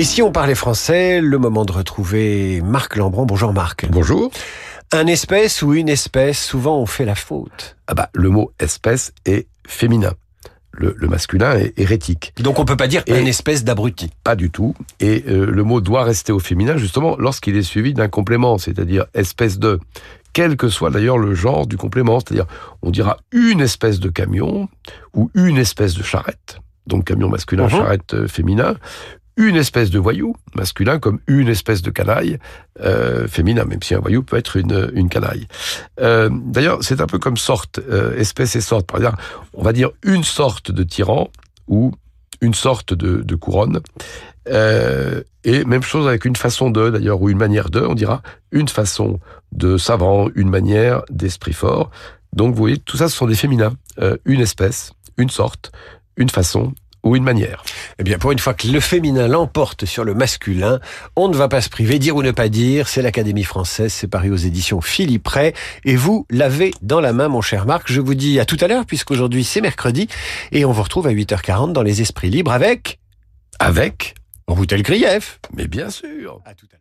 Et si on parlait français, le moment de retrouver Marc Lambron. Bonjour Marc. Bonjour. Un espèce ou une espèce, souvent on fait la faute. Ah bah, le mot espèce est féminin. Le, le masculin est hérétique. Donc on peut pas dire Et- une espèce d'abruti. Pas du tout. Et euh, le mot doit rester au féminin, justement, lorsqu'il est suivi d'un complément, c'est-à-dire espèce de. Quel que soit d'ailleurs le genre du complément, c'est-à-dire on dira une espèce de camion ou une espèce de charrette, donc camion masculin, Mhm. charrette euh, féminin, une espèce de voyou masculin comme une espèce de canaille euh, féminin, même si un voyou peut être une, une canaille. Euh, D'ailleurs, c'est un peu comme sorte, euh, espèce et sorte. Par on va dire une sorte de tyran ou une sorte de, de couronne. Euh, et même chose avec une façon de, d'ailleurs, ou une manière de, on dira une façon de savant, une manière d'esprit fort. Donc, vous voyez, tout ça, ce sont des féminins. Une espèce, une sorte, une façon ou une manière. Eh bien, pour une fois que le féminin l'emporte sur le masculin, on ne va pas se priver, dire ou ne pas dire. C'est l'Académie française, c'est paru aux éditions Philippe Ray. Et vous l'avez dans la main, mon cher Marc. Je vous dis à tout à l'heure, puisqu'aujourd'hui c'est mercredi. Et on vous retrouve à 8h40 dans les Esprits Libres avec Avec, Routel Grief. mais bien sûr, À tout à l'heure.